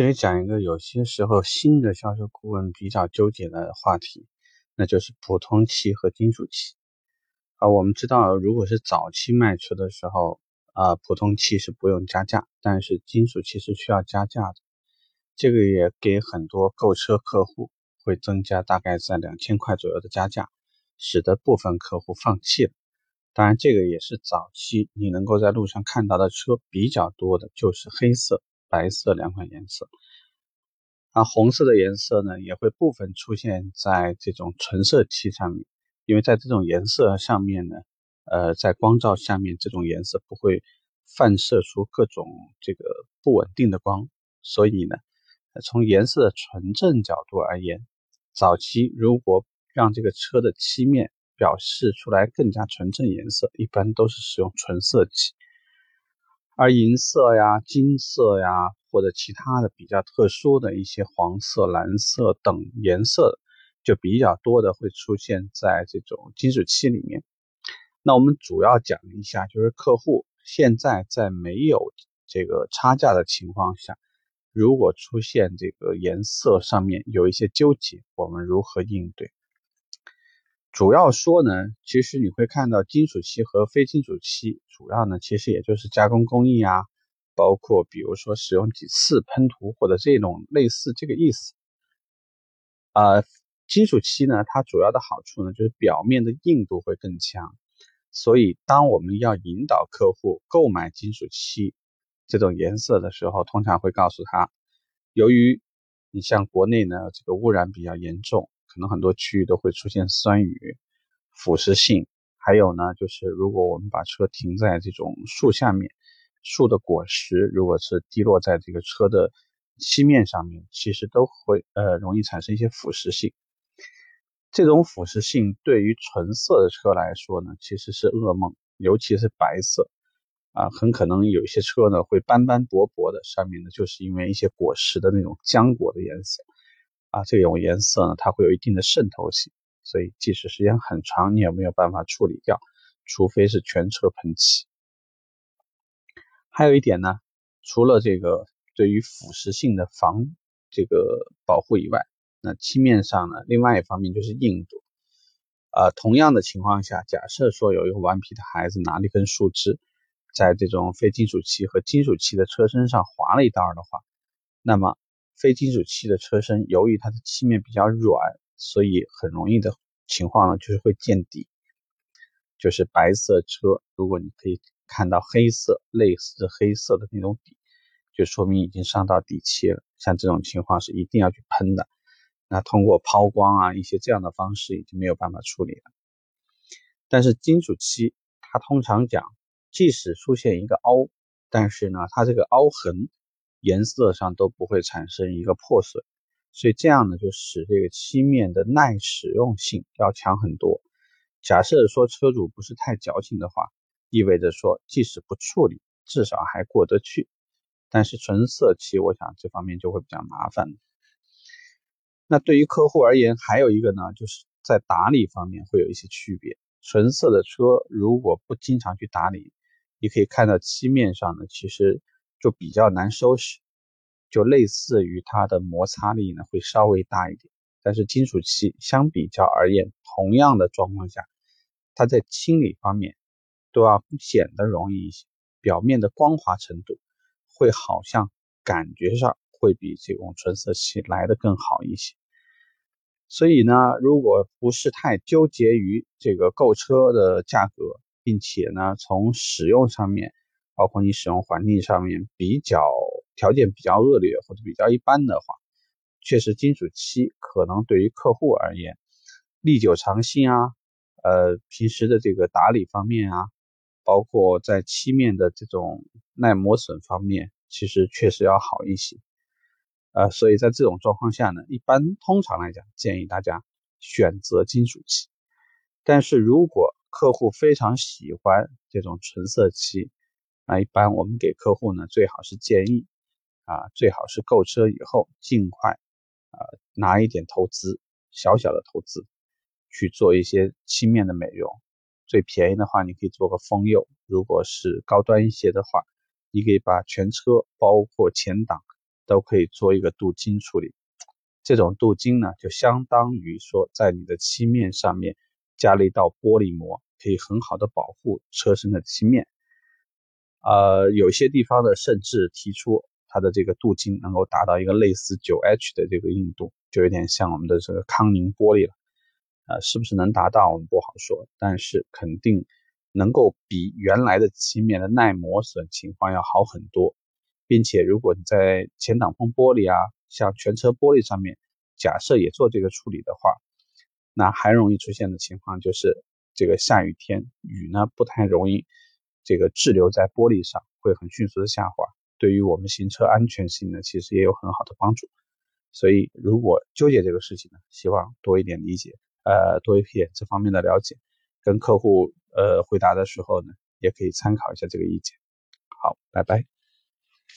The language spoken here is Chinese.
这里讲一个有些时候新的销售顾问比较纠结的话题，那就是普通漆和金属漆。啊，我们知道，如果是早期卖车的时候，啊，普通漆是不用加价，但是金属漆是需要加价的。这个也给很多购车客户会增加大概在两千块左右的加价，使得部分客户放弃了。当然，这个也是早期你能够在路上看到的车比较多的，就是黑色。白色两款颜色，啊，红色的颜色呢也会部分出现在这种纯色漆上面，因为在这种颜色上面呢，呃，在光照下面，这种颜色不会反射出各种这个不稳定的光，所以呢，从颜色的纯正角度而言，早期如果让这个车的漆面表示出来更加纯正颜色，一般都是使用纯色漆。而银色呀、金色呀，或者其他的比较特殊的一些黄色、蓝色等颜色，就比较多的会出现在这种金属漆里面。那我们主要讲一下，就是客户现在在没有这个差价的情况下，如果出现这个颜色上面有一些纠结，我们如何应对？主要说呢，其实你会看到金属漆和非金属漆，主要呢其实也就是加工工艺啊，包括比如说使用几次喷涂或者这种类似这个意思。啊，金属漆呢，它主要的好处呢就是表面的硬度会更强，所以当我们要引导客户购买金属漆这种颜色的时候，通常会告诉他，由于你像国内呢这个污染比较严重。可能很多区域都会出现酸雨、腐蚀性，还有呢，就是如果我们把车停在这种树下面，树的果实如果是滴落在这个车的漆面上面，其实都会呃容易产生一些腐蚀性。这种腐蚀性对于纯色的车来说呢，其实是噩梦，尤其是白色啊，很可能有一些车呢会斑斑驳驳的，上面呢就是因为一些果实的那种浆果的颜色。啊，这种颜色呢，它会有一定的渗透性，所以即使时间很长，你也没有办法处理掉，除非是全车喷漆。还有一点呢，除了这个对于腐蚀性的防这个保护以外，那漆面上呢，另外一方面就是硬度。啊，同样的情况下，假设说有一个顽皮的孩子拿了一根树枝，在这种非金属漆和金属漆的车身上划了一道的话，那么。非金属漆的车身，由于它的漆面比较软，所以很容易的情况呢，就是会见底。就是白色车，如果你可以看到黑色类似黑色的那种底，就说明已经上到底漆了。像这种情况是一定要去喷的。那通过抛光啊一些这样的方式已经没有办法处理了。但是金属漆，它通常讲，即使出现一个凹，但是呢，它这个凹痕。颜色上都不会产生一个破损，所以这样呢，就使这个漆面的耐使用性要强很多。假设说车主不是太矫情的话，意味着说即使不处理，至少还过得去。但是纯色漆，我想这方面就会比较麻烦。那对于客户而言，还有一个呢，就是在打理方面会有一些区别。纯色的车如果不经常去打理，你可以看到漆面上呢，其实。就比较难收拾，就类似于它的摩擦力呢会稍微大一点，但是金属漆相比较而言，同样的状况下，它在清理方面都要显得容易一些，表面的光滑程度会好像感觉上会比这种纯色漆来的更好一些。所以呢，如果不是太纠结于这个购车的价格，并且呢从使用上面。包括你使用环境上面比较条件比较恶劣或者比较一般的话，确实金属漆可能对于客户而言，历久常新啊，呃，平时的这个打理方面啊，包括在漆面的这种耐磨损方面，其实确实要好一些。呃，所以在这种状况下呢，一般通常来讲建议大家选择金属漆。但是如果客户非常喜欢这种纯色漆，那一般我们给客户呢，最好是建议啊，最好是购车以后尽快啊拿一点投资，小小的投资去做一些漆面的美容。最便宜的话，你可以做个封釉；如果是高端一些的话，你可以把全车包括前挡都可以做一个镀金处理。这种镀金呢，就相当于说在你的漆面上面加了一道玻璃膜，可以很好的保护车身的漆面。呃，有些地方呢，甚至提出它的这个镀金能够达到一个类似九 H 的这个硬度，就有点像我们的这个康宁玻璃了。呃，是不是能达到我们不好说，但是肯定能够比原来的漆面的耐磨损情况要好很多，并且如果你在前挡风玻璃啊，像全车玻璃上面，假设也做这个处理的话，那还容易出现的情况就是这个下雨天雨呢不太容易这个滞留在玻璃上，会很迅速的下滑，对于我们行车安全性呢其实也有很好的帮助。所以如果纠结这个事情呢，希望多一点理解。呃，多一些这方面的了解，跟客户呃回答的时候呢，也可以参考一下这个意见。好，拜拜。